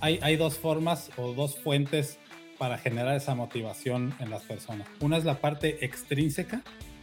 hay, dos formas o dos fuentes para generar esa motivación en las personas. Una es la parte extrínseca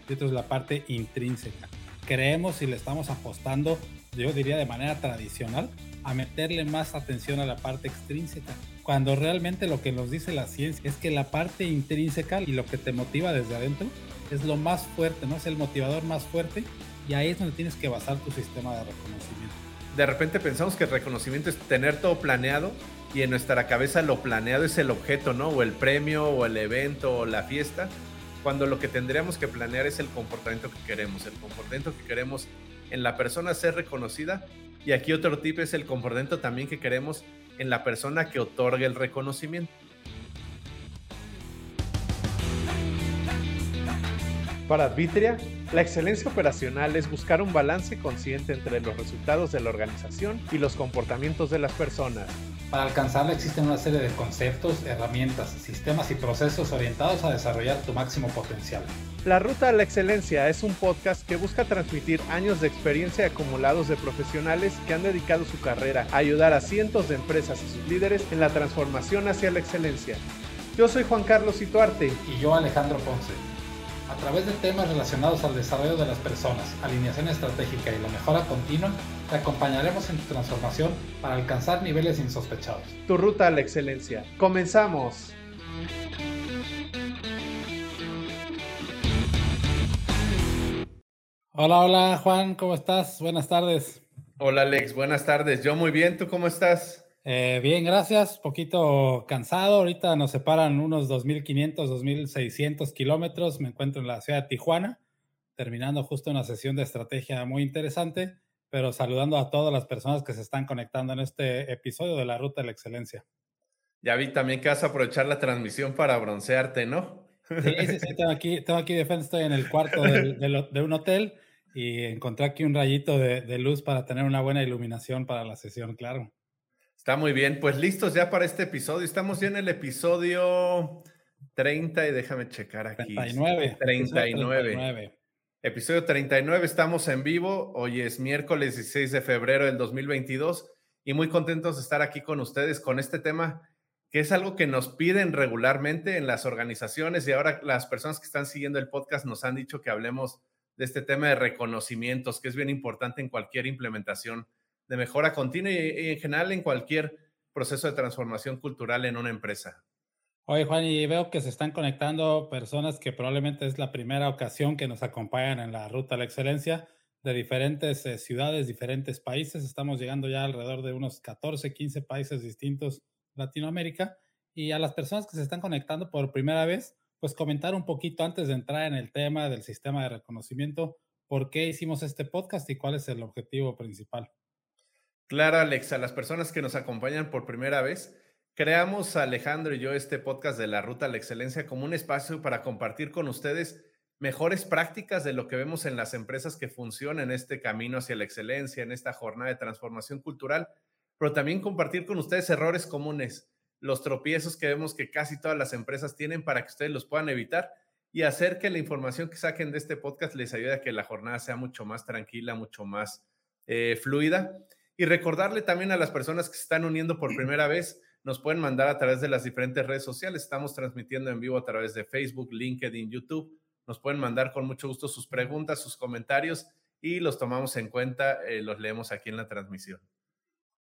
y otra es la parte intrínseca. Creemos y le estamos apostando, yo diría de manera tradicional, a meterle más atención a la parte extrínseca, cuando realmente lo que nos dice la ciencia es que la parte intrínseca y lo que te motiva desde adentro es lo más fuerte, ¿no? Es el motivador más fuerte y ahí es donde tienes que basar tu sistema de reconocimiento. De repente pensamos que el reconocimiento es tener todo planeado y en nuestra cabeza lo planeado es el objeto, ¿no? O el premio, o el evento, o la fiesta, cuando lo que tendríamos que planear es el comportamiento que queremos, el comportamiento que queremos en la persona ser reconocida. Y aquí otro tip es el comportamiento también que queremos en la persona que otorga el reconocimiento. Para Advitria, la excelencia operacional es buscar un balance consciente entre los resultados de la organización y los comportamientos de las personas. Para alcanzarla existen una serie de conceptos, herramientas, sistemas y procesos orientados a desarrollar tu máximo potencial. La Ruta a la Excelencia es un podcast que busca transmitir años de experiencia acumulados de profesionales que han dedicado su carrera a ayudar a cientos de empresas y sus líderes en la transformación hacia la excelencia. Yo soy Juan Carlos Ituarte. Y yo Alejandro Ponce. A través de temas relacionados al desarrollo de las personas, alineación estratégica y la mejora continua, te acompañaremos en tu transformación para alcanzar niveles insospechados. Tu ruta a la excelencia. Comenzamos. Hola, hola Juan, ¿cómo estás? Buenas tardes. Hola Alex, buenas tardes. Yo muy bien, ¿tú cómo estás? Eh, bien, gracias. Poquito cansado. Ahorita nos separan unos 2.500, 2.600 kilómetros. Me encuentro en la ciudad de Tijuana, terminando justo una sesión de estrategia muy interesante, pero saludando a todas las personas que se están conectando en este episodio de la Ruta de la Excelencia. Ya vi también que vas a aprovechar la transmisión para broncearte, ¿no? Sí, sí, sí. Tengo aquí, tengo aquí de frente, estoy en el cuarto de, un hotel y encontré aquí un rayito de luz para tener una buena iluminación para la sesión, claro. Está muy bien, pues listos ya para este episodio. Estamos ya en el episodio 30 y déjame checar aquí. 39. 39. Episodio 39, estamos en vivo. Hoy es miércoles 16 de febrero del 2022 y muy contentos de estar aquí con ustedes con este tema que es algo que nos piden regularmente en las organizaciones y ahora las personas que están siguiendo el podcast nos han dicho que hablemos de este tema de reconocimientos, que es bien importante en cualquier implementación de mejora continua y, en general en cualquier proceso de transformación cultural en una empresa. Oye, Juan, y veo que se están conectando personas que probablemente es la primera ocasión que nos acompañan en la ruta a la excelencia de diferentes eh, ciudades, diferentes países. Estamos llegando ya alrededor de unos 14, 15 países distintos Latinoamérica. Y a las personas que se están conectando por primera vez, pues comentar un poquito antes de entrar en el tema del sistema de reconocimiento, por qué hicimos este podcast y cuál es el objetivo principal. Claro, Alex, a las personas que nos acompañan por primera vez, creamos Alejandro y yo este podcast de la Ruta a la Excelencia como un espacio para compartir con ustedes mejores prácticas de lo que vemos en las empresas que funcionan en este camino hacia la excelencia, en esta jornada de transformación cultural, pero también compartir con ustedes errores comunes, los tropiezos que vemos que casi todas las empresas tienen para que ustedes los puedan evitar y hacer que la información que saquen de este podcast les ayude a que la jornada sea mucho más tranquila, mucho más eh, fluida. Y recordarle también a las personas que se están uniendo por primera vez, nos pueden mandar a través de las diferentes redes sociales. Estamos transmitiendo en vivo a través de Facebook, LinkedIn, YouTube. Nos pueden mandar con mucho gusto sus preguntas, sus comentarios y los tomamos en cuenta, eh, los leemos aquí en la transmisión.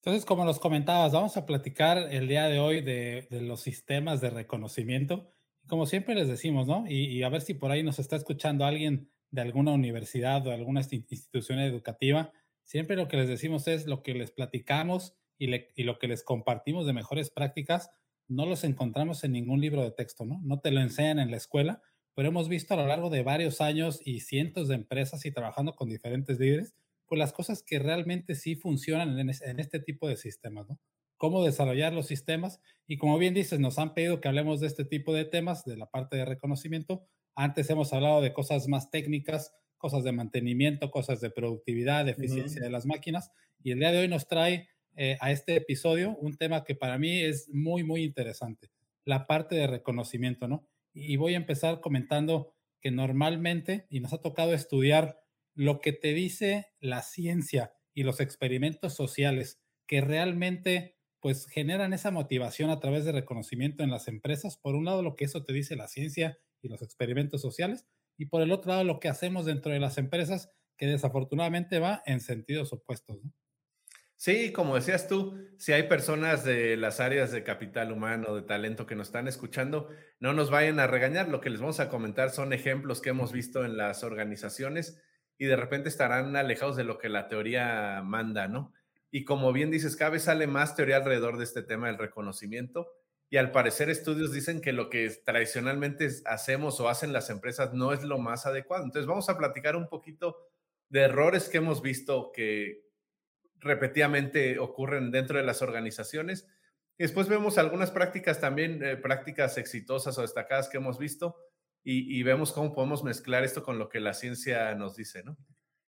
Entonces, como nos comentabas, vamos a platicar el día de hoy de, los sistemas de reconocimiento. Como siempre les decimos, ¿no? Y, y, a ver si por ahí nos está escuchando alguien de alguna universidad o alguna institución educativa Siempre lo que les decimos es lo que les platicamos y, lo que les compartimos de mejores prácticas, no los encontramos en ningún libro de texto, ¿no? No te lo enseñan en la escuela, pero hemos visto a lo largo de varios años y cientos de empresas y trabajando con diferentes líderes, pues las cosas que realmente sí funcionan en, este tipo de sistemas, ¿no? Cómo desarrollar los sistemas y como bien dices, nos han pedido que hablemos de este tipo de temas, de la parte de reconocimiento. Antes hemos hablado de cosas más técnicas, cosas de mantenimiento, cosas de productividad, de eficiencia de las máquinas. Y el día de hoy nos trae eh, a este episodio un tema que para mí es muy, muy interesante, la parte de reconocimiento, ¿no? Y voy a empezar comentando que normalmente, y nos ha tocado estudiar lo que te dice la ciencia y los experimentos sociales que realmente pues generan esa motivación a través de reconocimiento en las empresas. Por un lado, lo que eso te dice la ciencia y los experimentos sociales, y por el otro lado, lo que hacemos dentro de las empresas, que desafortunadamente va en sentidos opuestos. Sí, como decías tú, si hay personas de las áreas de capital humano, de talento que nos están escuchando, no nos vayan a regañar. Lo que les vamos a comentar son ejemplos que hemos visto en las organizaciones y de repente estarán alejados de lo que la teoría manda, ¿no? Y como bien dices, cada vez sale más teoría alrededor de este tema del reconocimiento y al parecer estudios dicen que lo que tradicionalmente hacemos o hacen las empresas no es lo más adecuado. Entonces vamos a platicar un poquito de errores que hemos visto que repetidamente ocurren dentro de las organizaciones. Después vemos algunas prácticas también, eh, prácticas exitosas o destacadas que hemos visto y, y, vemos cómo podemos mezclar esto con lo que la ciencia nos dice, ¿no?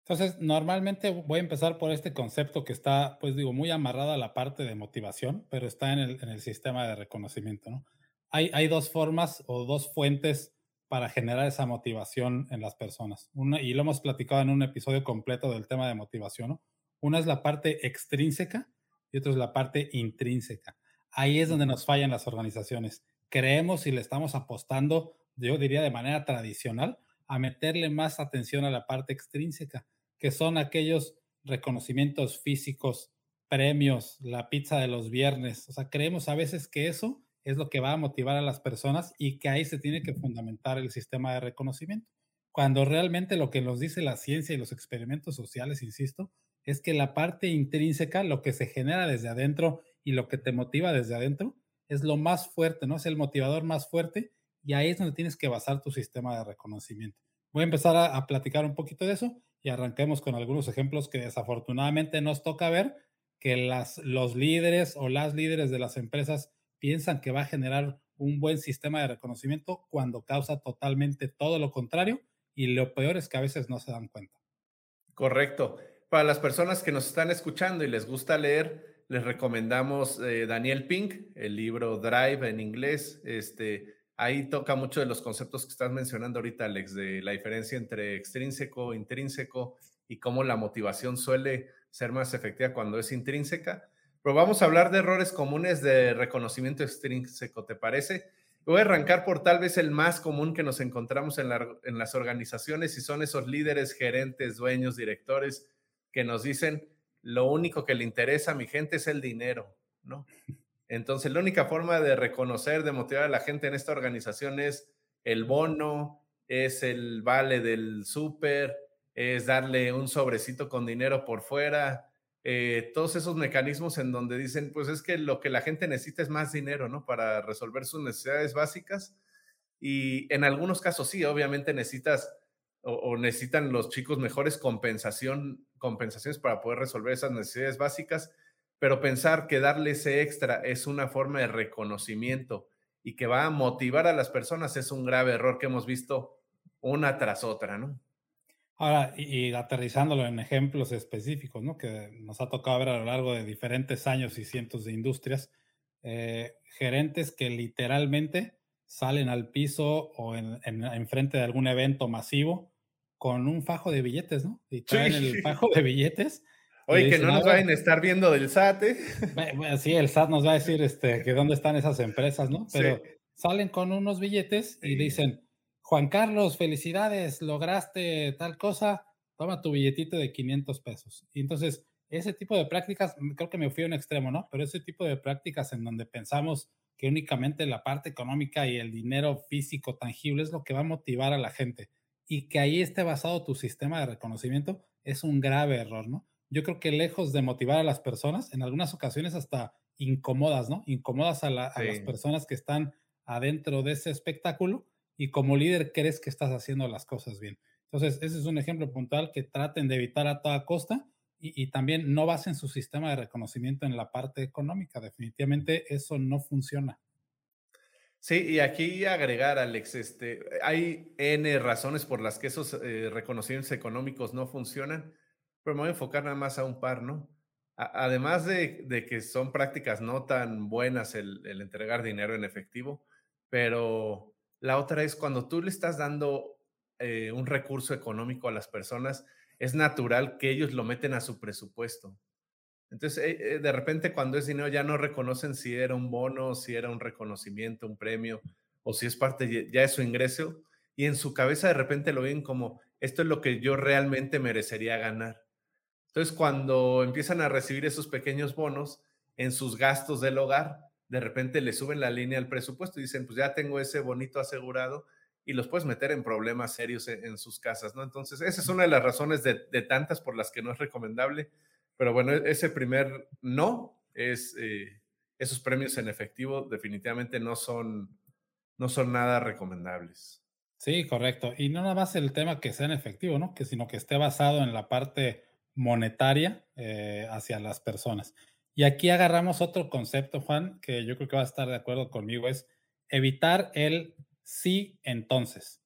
Entonces, normalmente voy a empezar por este concepto que está, pues digo, muy amarrado a la parte de motivación, pero está en el, en el sistema de reconocimiento, ¿no? Hay, hay, dos formas o dos fuentes para generar esa motivación en las personas. Una, y lo hemos platicado en un episodio completo del tema de motivación, ¿no? Una es la parte extrínseca y otra es la parte intrínseca. Ahí es donde nos fallan las organizaciones. Creemos y le estamos apostando, yo diría de manera tradicional, a meterle más atención a la parte extrínseca que son aquellos reconocimientos físicos, premios, la pizza de los viernes. O sea, creemos a veces que eso es lo que va a motivar a las personas y que ahí se tiene que fundamentar el sistema de reconocimiento. Cuando realmente lo que nos dice la ciencia y los experimentos sociales, insisto, es que la parte intrínseca, lo que se genera desde adentro y lo que te motiva desde adentro, es lo más fuerte, ¿no? Es el motivador más fuerte y ahí es donde tienes que basar tu sistema de reconocimiento. Voy a empezar a, platicar un poquito de eso y arranquemos con algunos ejemplos que desafortunadamente nos toca ver que las, los líderes o las líderes de las empresas piensan que va a generar un buen sistema de reconocimiento cuando causa totalmente todo lo contrario y lo peor es que a veces no se dan cuenta. Correcto. Para las personas que nos están escuchando y les gusta leer, les recomendamos eh, Daniel Pink, el libro Drive en inglés. Este, Ahí toca mucho de los conceptos que estás mencionando ahorita, Alex, de la diferencia entre extrínseco, intrínseco y cómo la motivación suele ser más efectiva cuando es intrínseca. Pero vamos a hablar de errores comunes de reconocimiento extrínseco, ¿te parece? Voy a arrancar por tal vez el más común que nos encontramos en, en las organizaciones y son esos líderes, gerentes, dueños, directores que nos dicen, lo único que le interesa a mi gente es el dinero, ¿no? Entonces, la única forma de reconocer, de motivar a la gente en esta organización es el bono, es el vale del súper, es darle un sobrecito con dinero por fuera, eh, todos esos mecanismos en donde dicen, pues es que lo que la gente necesita es más dinero, ¿no? Para resolver sus necesidades básicas. Y en algunos casos sí, obviamente necesitas o, o necesitan los chicos mejores compensación, compensaciones para poder resolver esas necesidades básicas pero pensar que darle ese extra es una forma de reconocimiento y que va a motivar a las personas es un grave error que hemos visto una tras otra, ¿no? Ahora, y, aterrizándolo en ejemplos específicos, ¿no? Que nos ha tocado ver a lo largo de diferentes años y cientos de industrias, eh, gerentes que literalmente salen al piso o en, en, frente de algún evento masivo con un fajo de billetes, ¿no? Y traen el fajo de billetes Oye, que no nos vayan a estar viendo del SAT, ¿eh? sí, el SAT nos va a decir este, que dónde están esas empresas, ¿no? Pero salen con unos billetes y dicen, Juan Carlos, felicidades, lograste tal cosa, toma tu billetito de 500 pesos. Y entonces, ese tipo de prácticas, mm, creo que me fui a un extremo, ¿no? Pero ese tipo de prácticas en donde pensamos que únicamente la parte económica y el dinero físico tangible es lo que va a motivar a la gente y que ahí esté basado tu sistema de reconocimiento, es un grave error, ¿no? Yo creo que lejos de motivar a las personas, en algunas ocasiones hasta incomodas, ¿no? Incomodas a, las personas que están adentro de ese espectáculo y como líder crees que estás haciendo las cosas bien. Entonces, ese es un ejemplo puntual que traten de evitar a toda costa y, y también no basen su sistema de reconocimiento en la parte económica. Definitivamente eso no funciona. Sí, y aquí agregar, Alex, este, hay N razones por las que esos eh, reconocimientos económicos no funcionan pero me voy a enfocar nada más a un par, ¿no? además de, que son prácticas no tan buenas el, entregar dinero en efectivo, pero la otra es cuando tú le estás dando eh, un recurso económico a las personas, es natural que ellos lo meten a su presupuesto. Entonces, eh, eh, de repente cuando es dinero ya no reconocen si era un bono, si era un reconocimiento, un premio, o si es parte ya de su ingreso, y en su cabeza de repente lo ven como, esto es lo que yo realmente merecería ganar. Entonces, cuando empiezan a recibir esos pequeños bonos en sus gastos del hogar, de repente le suben la línea al presupuesto y dicen, pues ya tengo ese bonito asegurado y los puedes meter en problemas serios en, sus casas, ¿no? Entonces, esa es una de las razones de, tantas por las que no es recomendable. Pero bueno, e, ese primer no es, eh, esos premios en efectivo definitivamente no son, no son nada recomendables. Sí, correcto. Y no nada más el tema que sea en efectivo, ¿no? Que sino que esté basado en la parte monetaria eh, hacia las personas. Y aquí agarramos otro concepto, Juan, que yo creo que va a estar de acuerdo conmigo, es evitar el sí entonces.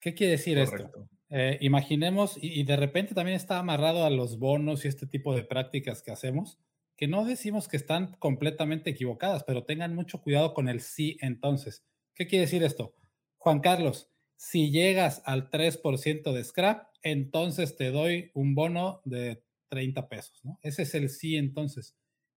¿Qué quiere decir esto? Eh, imaginemos, y, de repente también está amarrado a los bonos y este tipo de prácticas que hacemos, que no decimos que están completamente equivocadas, pero tengan mucho cuidado con el sí entonces. ¿Qué quiere decir esto? Juan Carlos, si llegas al 3% de scrap, entonces te doy un bono de 30 pesos, ¿no? Ese es el sí entonces.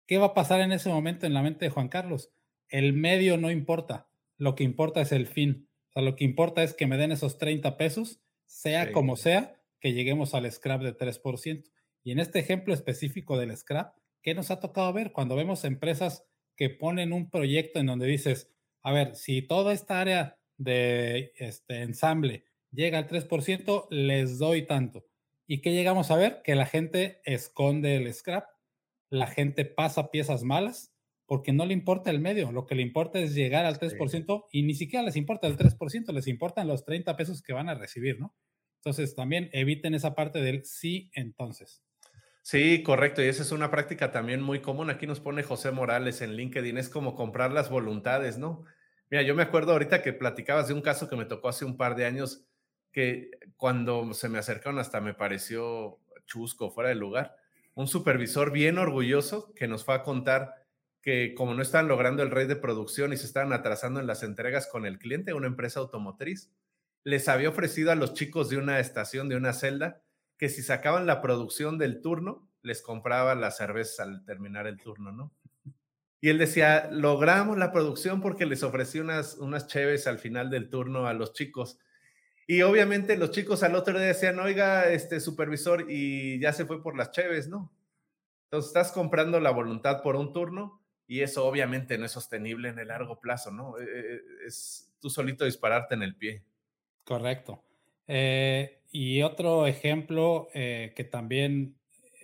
¿Qué va a pasar en ese momento en la mente de Juan Carlos? El medio no importa, lo que importa es el fin. O sea, lo que importa es que me den esos 30 pesos, sea como sea, que lleguemos al scrap de 3%. Y en este ejemplo específico del scrap, ¿qué nos ha tocado ver cuando vemos empresas que ponen un proyecto en donde dices, a ver, si toda esta área de este ensamble llega al 3%, les doy tanto. ¿Y qué llegamos a ver? Que la gente esconde el scrap, la gente pasa piezas malas porque no le importa el medio, lo que le importa es llegar al 3% y ni siquiera les importa el 3%, les importan los 30 pesos que van a recibir, ¿no? Entonces también eviten esa parte del sí entonces. Sí, correcto. Y esa es una práctica también muy común. Aquí nos pone José Morales en LinkedIn. Es como comprar las voluntades, ¿no? Mira, yo me acuerdo ahorita que platicabas de un caso que me tocó hace un par de años, que cuando se me acercaron hasta me pareció chusco, fuera de lugar. Un supervisor bien orgulloso que nos fue a contar que como no estaban logrando el rey de producción y se estaban atrasando en las entregas con el cliente, una empresa automotriz, les había ofrecido a los chicos de una estación, de una celda, que si sacaban la producción del turno, les compraba la cerveza al terminar el turno, ¿no? Y él decía, logramos la producción porque les ofrecí unas, unas cheves al final del turno a los chicos. Y obviamente los chicos al otro día decían, oiga, este supervisor, y ya se fue por las cheves, ¿no? Entonces estás comprando la voluntad por un turno y eso obviamente no es sostenible en el largo plazo, ¿no? E, e, es tú solito dispararte en el pie. Correcto. Eh, y otro ejemplo eh, que también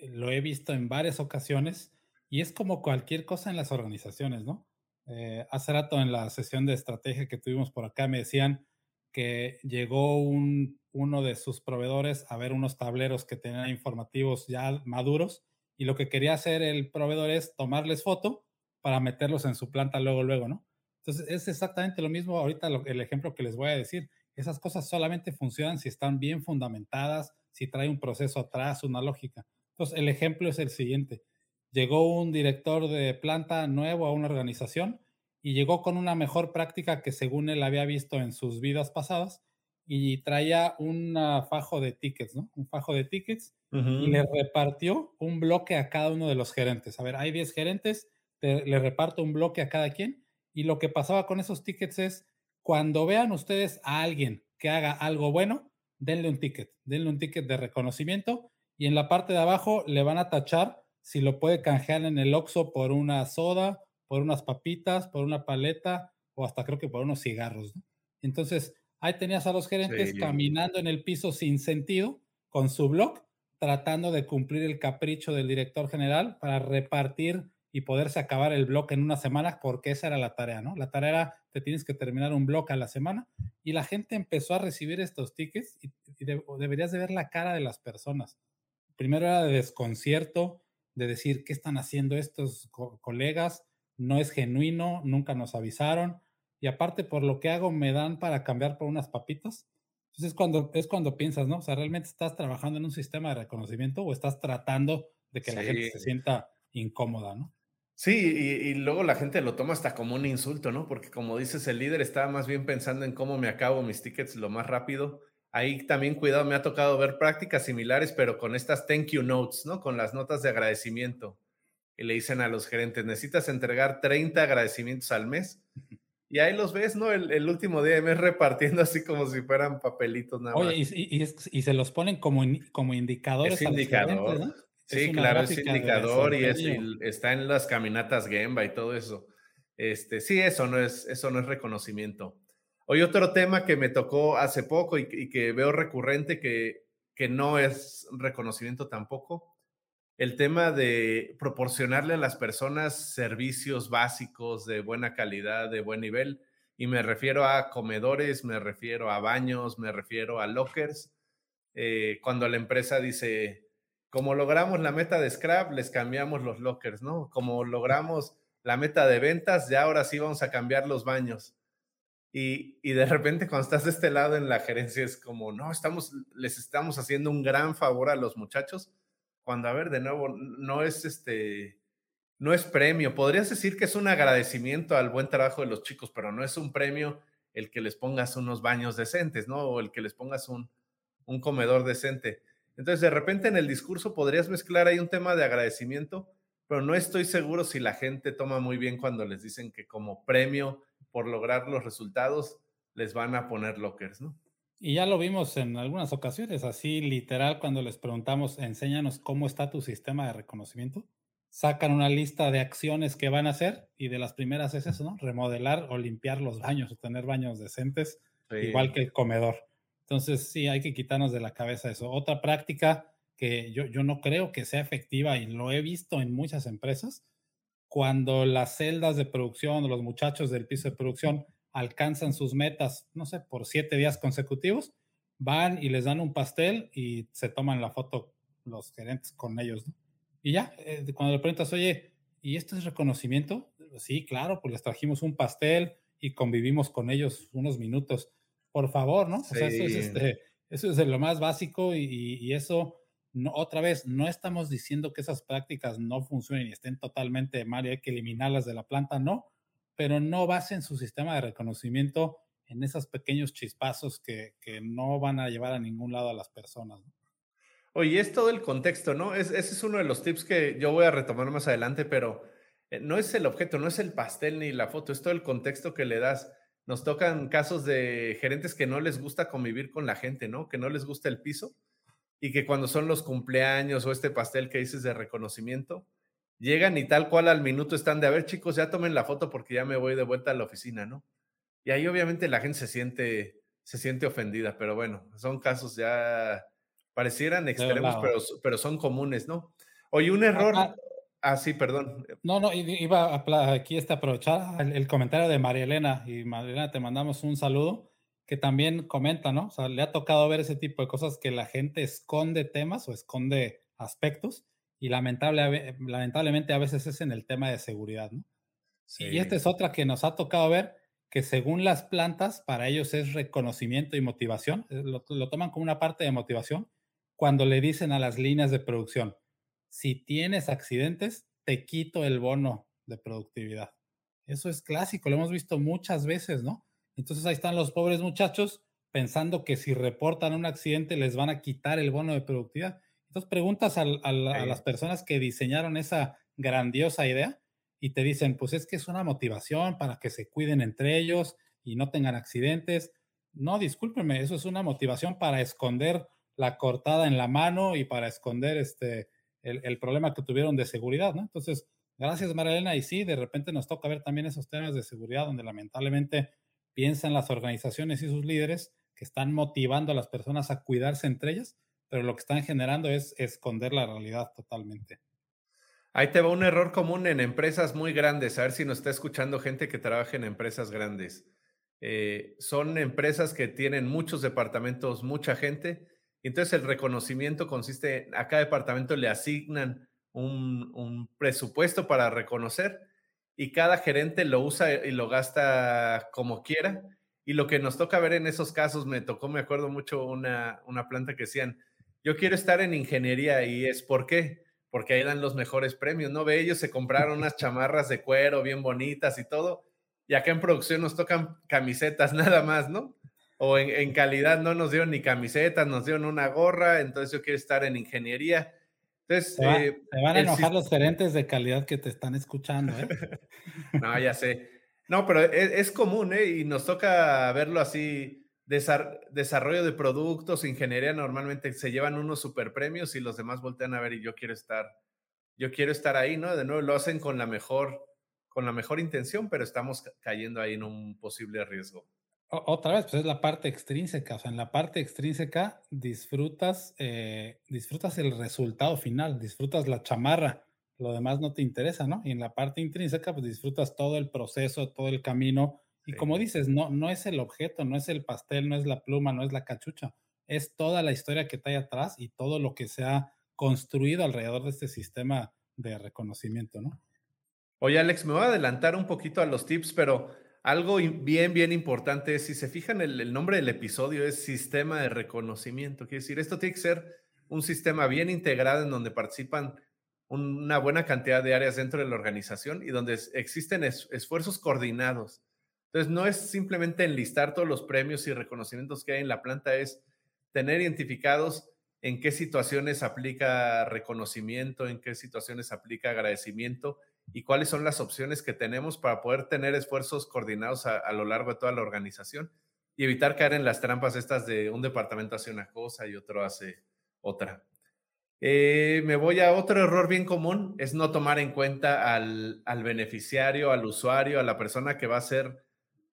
lo he visto en varias ocasiones y es como cualquier cosa en las organizaciones, ¿no? Eh, hace rato en la sesión de estrategia que tuvimos por acá me decían que llegó un, uno de sus proveedores a ver unos tableros que tenían informativos ya maduros y lo que quería hacer el proveedor es tomarles foto para meterlos en su planta luego, luego, ¿no? Entonces es exactamente lo mismo ahorita el ejemplo que les voy a decir. Esas cosas solamente funcionan si están bien fundamentadas, si trae un proceso atrás, una lógica. Entonces el ejemplo es el siguiente llegó un director de planta nuevo a una organización y llegó con una mejor práctica que según él había visto en sus vidas pasadas y traía un fajo de tickets, ¿no? Un fajo de tickets y le repartió un bloque a cada uno de los gerentes. A ver, hay 10 gerentes, le reparto un bloque a cada quien y lo que pasaba con esos tickets es cuando vean ustedes a alguien que haga algo bueno, denle un ticket, denle un ticket de reconocimiento y en la parte de abajo le van a tachar si lo puede canjear en el Oxxo por una soda, por unas papitas, por una paleta o hasta creo que por unos cigarros. Entonces, ahí tenías a los gerentes caminando en el piso sin sentido con su blog, tratando de cumplir el capricho del director general para repartir y poderse acabar el blog en una semana, porque esa era la tarea, ¿no? La tarea era, te tienes que terminar un blog a la semana, y la gente empezó a recibir estos tickets y, deberías de ver la cara de las personas. Primero era de desconcierto, de decir qué están haciendo estos colegas, no es genuino, nunca nos avisaron y aparte por lo que hago me dan para cambiar por unas papitas. Entonces es cuando, es cuando piensas, ¿no? O sea, ¿realmente estás trabajando en un sistema de reconocimiento o estás tratando de que la gente se sienta incómoda, ¿no? Sí, y, y, luego la gente lo toma hasta como un insulto, ¿no? Porque como dices, el líder estaba más bien pensando en cómo me acabo mis tickets lo más rápido Ahí también, cuidado, me ha tocado ver prácticas similares, pero con estas thank you notes, ¿no? Con las notas de agradecimiento. y le dicen a los gerentes, necesitas entregar 30 agradecimientos al mes. Y ahí los ves, ¿no? El, último día de mes repartiendo así como si fueran papelitos nada Oye, Y, y, se los ponen como, como indicadores. Es indicador. Sí, claro, es indicador y, es, está en las caminatas Gemba y todo eso. Este, sí, eso no es, eso no es reconocimiento. Hoy otro tema que me tocó hace poco y, que veo recurrente que, no es reconocimiento tampoco, el tema de proporcionarle a las personas servicios básicos de buena calidad, de buen nivel. Y me refiero a comedores, me refiero a baños, me refiero a lockers. Eh, cuando la empresa dice, como logramos la meta de Scrap, les cambiamos los lockers, ¿no? Como logramos la meta de ventas, ya ahora sí vamos a cambiar los baños. Y, de repente cuando estás de este lado en la gerencia es como, no, estamos, les estamos haciendo un gran favor a los muchachos cuando, a ver, de nuevo, no es este, no es premio. Podrías decir que es un agradecimiento al buen trabajo de los chicos, pero no es un premio el que les pongas unos baños decentes, ¿no? O el que les pongas un, un comedor decente. Entonces, de repente en el discurso podrías mezclar ahí un tema de agradecimiento, pero no estoy seguro si la gente toma muy bien cuando les dicen que como premio por lograr los resultados les van a poner lockers, ¿no? Y ya lo vimos en algunas ocasiones, así literal, cuando les preguntamos, enséñanos cómo está tu sistema de reconocimiento, sacan una lista de acciones que van a hacer y de las primeras es eso, ¿no? Remodelar o limpiar los baños o tener baños decentes, igual que el comedor. Entonces, sí, hay que quitarnos de la cabeza eso. Otra práctica que yo, yo no creo que sea efectiva y lo he visto en muchas empresas, cuando las celdas de producción o los muchachos del piso de producción alcanzan sus metas, no sé, por siete días consecutivos, van y les dan un pastel y se toman la foto los gerentes con ellos, ¿no? Y ya, eh, cuando le preguntas, oye, ¿y esto es reconocimiento? Sí, claro, pues les trajimos un pastel y convivimos con ellos unos minutos. Por favor, ¿no? O sea, eso es, este, eso es lo más básico y, y eso, otra vez, no estamos diciendo que esas prácticas no funcionen y estén totalmente mal y hay que eliminarlas de la planta, no, pero no basen su sistema de reconocimiento en esos pequeños chispazos que, no van a llevar a ningún lado a las personas. Oye, es todo el contexto, ¿no? ese es uno de los tips que yo voy a retomar más adelante, pero eh, no es el objeto, no es el pastel ni la foto, es todo el contexto que le das. Nos tocan casos de gerentes que no les gusta convivir con la gente, ¿no? Que no les gusta el piso y que cuando son los cumpleaños o este pastel que dices de reconocimiento, llegan y tal cual al minuto están de, a ver chicos, ya tomen la foto porque ya me voy de vuelta a la oficina, ¿no? Y ahí obviamente la gente se siente, se siente ofendida, pero bueno, son casos ya parecieran extremos, pero, pero son comunes, ¿no? Oye, un error... Ah, sí, perdón. No, no, iba a, aquí este aprovechar el, el, comentario de María Elena y María Elena, te mandamos un saludo que también comenta, ¿no? O sea, le ha tocado ver ese tipo de cosas que la gente esconde temas o esconde aspectos y lamentable, lamentablemente a veces es en el tema de seguridad, ¿no? Y esta es otra que nos ha tocado ver, que según las plantas, para ellos es reconocimiento y motivación, eh, lo, lo toman como una parte de motivación, cuando le dicen a las líneas de producción, si tienes accidentes, te quito el bono de productividad. Eso es clásico, lo hemos visto muchas veces, ¿no? Entonces ahí están los pobres muchachos pensando que si reportan un accidente les van a quitar el bono de productividad. Entonces preguntas a, las personas que diseñaron esa grandiosa idea y te dicen, pues es que es una motivación para que se cuiden entre ellos y no tengan accidentes. No, discúlpeme, eso es una motivación para esconder la cortada en la mano y para esconder este, el, problema que tuvieron de seguridad, ¿no? Entonces, gracias Marilena. Y sí, de repente nos toca ver también esos temas de seguridad donde lamentablemente piensan las organizaciones y sus líderes que están motivando a las personas a cuidarse entre ellas, pero lo que están generando es esconder la realidad totalmente. Ahí te va un error común en empresas muy grandes. A ver si nos está escuchando gente que trabaja en empresas grandes. Eh, son empresas que tienen muchos departamentos, mucha gente. Entonces el reconocimiento consiste, a cada departamento le asignan un, un presupuesto para reconocer y cada gerente lo usa y lo gasta como quiera. Y lo que nos toca ver en esos casos, me tocó, me acuerdo mucho, una, una planta que decían, yo quiero estar en ingeniería y es ¿por qué? Porque ahí dan los mejores premios, ¿no? Ve, ellos se compraron unas chamarras de cuero bien bonitas y todo, y acá en producción nos tocan camisetas nada más, ¿no? O en, calidad no nos dieron ni camisetas, nos dieron una gorra, entonces yo quiero estar en ingeniería. Entonces, se, eh, van a enojar los gerentes de calidad que te están escuchando. ¿eh? no, ya sé. No, pero e, es, común, ¿eh? Y nos toca verlo así. desarrollo de productos, ingeniería, normalmente se llevan unos super premios y los demás voltean a ver y yo quiero estar, yo quiero estar ahí, ¿no? De nuevo, lo hacen con la mejor, con la mejor intención, pero estamos cayendo ahí en un posible riesgo. Otra vez, pues es la parte extrínseca. O sea, en la parte extrínseca disfrutas, eh, disfrutas el resultado final, disfrutas la chamarra, lo demás no te interesa, ¿no? Y en la parte intrínseca, pues disfrutas todo el proceso, todo el camino. Y como dices, no, no es el objeto, no es el pastel, no es la pluma, no es la cachucha, es toda la historia que está ahí atrás y todo lo que se ha construido alrededor de este sistema de reconocimiento, ¿no? Oye, Alex, me voy a adelantar un poquito a los tips, pero algo bien, bien importante es, si se fijan, el, el nombre del episodio es sistema de reconocimiento. Quiere decir, esto tiene que ser un sistema bien integrado en donde participan una buena cantidad de áreas dentro de la organización y donde existen esfuerzos coordinados. Entonces, no es simplemente enlistar todos los premios y reconocimientos que hay en la planta, es tener identificados en qué situaciones aplica reconocimiento, en qué situaciones aplica agradecimiento y cuáles son las opciones que tenemos para poder tener esfuerzos coordinados a, lo largo de toda la organización y evitar caer en las trampas estas de un departamento hace una cosa y otro hace otra. Eh, me voy a otro error bien común, es no tomar en cuenta al, al, beneficiario, al usuario, a la persona que va a ser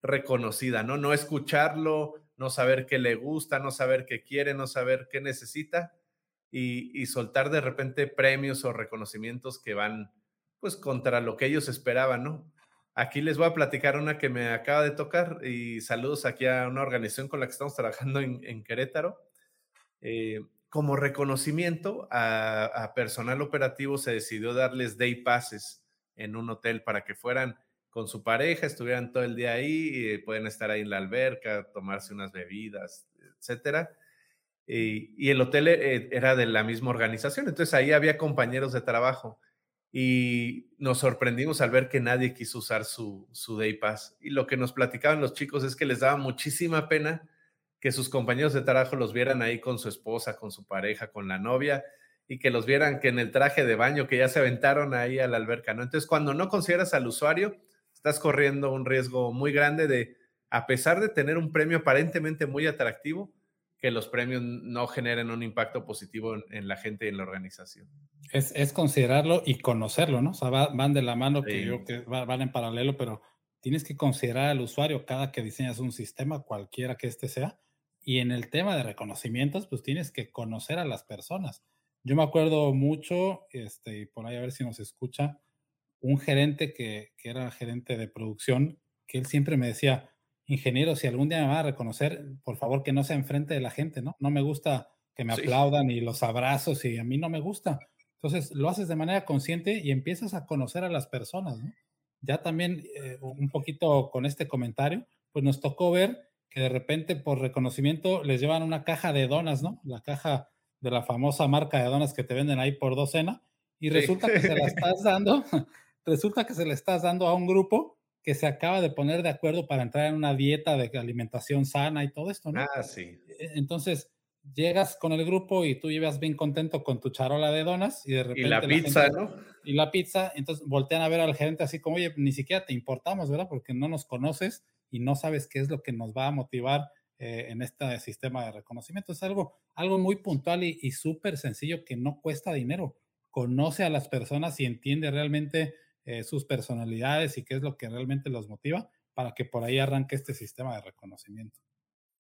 reconocida, ¿no? No escucharlo, no saber qué le gusta, no saber qué quiere, no saber qué necesita y, y soltar de repente premios o reconocimientos que van pues contra lo que ellos esperaban, ¿no? Aquí les voy a platicar una que me acaba de tocar y saludos aquí a una organización con la que estamos trabajando en, Querétaro. Eh, como reconocimiento a, personal operativo se decidió darles day passes en un hotel para que fueran con su pareja, estuvieran todo el día ahí, y pueden estar ahí en la alberca, tomarse unas bebidas, etcétera. Y, el hotel eh, era de la misma organización, entonces ahí había compañeros de trabajo y nos sorprendimos al ver que nadie quiso usar su, su Day Pass. Y lo que nos platicaban los chicos es que les daba muchísima pena que sus compañeros de trabajo los vieran ahí con su esposa, con su pareja, con la novia, y que los vieran que en el traje de baño que ya se aventaron ahí a la alberca. Entonces, cuando no consideras al usuario, estás corriendo un riesgo muy grande de, a pesar de tener un premio aparentemente muy atractivo, que los premios no generen un impacto positivo en, la gente y en la organización. Es, considerarlo y conocerlo, ¿no? O sea, van de la mano, que yo que van en paralelo, pero tienes que considerar al usuario cada que diseñas un sistema, cualquiera que este sea. Y en el tema de reconocimientos, pues tienes que conocer a las personas. Yo me acuerdo mucho, este, y por ahí a ver si nos escucha, un gerente que, que era gerente de producción, que él siempre me decía, ingeniero, si algún día me va a reconocer, por favor que no sea enfrente de la gente, ¿no? No me gusta que me aplaudan y los abrazos y a mí no me gusta. Entonces lo haces de manera consciente y empiezas a conocer a las personas, ¿no? Ya también eh, un poquito con este comentario, pues nos tocó ver que de repente por reconocimiento les llevan una caja de donas, ¿no? La caja de la famosa marca de donas que te venden ahí por docena y resulta que se la estás dando, resulta que se le estás dando a un grupo que se acaba de poner de acuerdo para entrar en una dieta de alimentación sana y todo esto, ¿no? Ah, sí. E, entonces, llegas con el grupo y tú llevas bien contento con tu charola de donas y de repente... Y la pizza, ¿no? Y la pizza, entonces voltean a ver al gerente así como, oye, ni siquiera te importamos, ¿verdad? Porque no nos conoces y no sabes qué es lo que nos va a motivar eh, en este sistema de reconocimiento. Es algo, algo muy puntual y, y súper sencillo que no cuesta dinero. Conoce a las personas y entiende realmente eh, sus personalidades y qué es lo que realmente los motiva para que por ahí arranque este sistema de reconocimiento.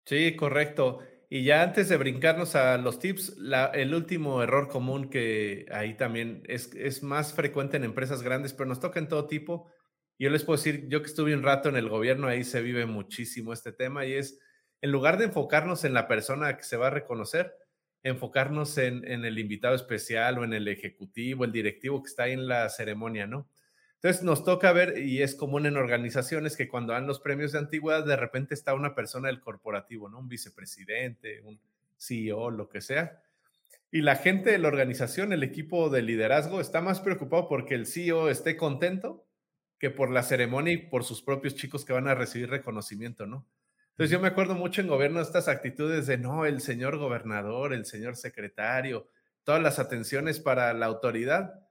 Sí, correcto. Y ya antes de brincarnos a los tips, el último error común que ahí también es, más frecuente en empresas grandes, pero nos toca en todo tipo. Yo les puedo decir, yo que estuve un rato en el gobierno, ahí se vive muchísimo este tema y es, en lugar de enfocarnos en la persona que se va a reconocer, enfocarnos en, en el invitado especial o en el ejecutivo, el directivo que está ahí en la ceremonia, ¿no? Entonces nos toca ver, y es común en organizaciones, que cuando dan los premios de antigüedad, de repente está una persona del corporativo, ¿no? Un vicepresidente, un CEO, lo que sea. Y la gente de la organización, el equipo de liderazgo, está más preocupado porque el CEO esté contento que por la ceremonia y por sus propios chicos que van a recibir reconocimiento, ¿no? Entonces yo me acuerdo mucho en gobierno estas actitudes de, no, el señor gobernador, el señor secretario, todas las atenciones para la autoridad.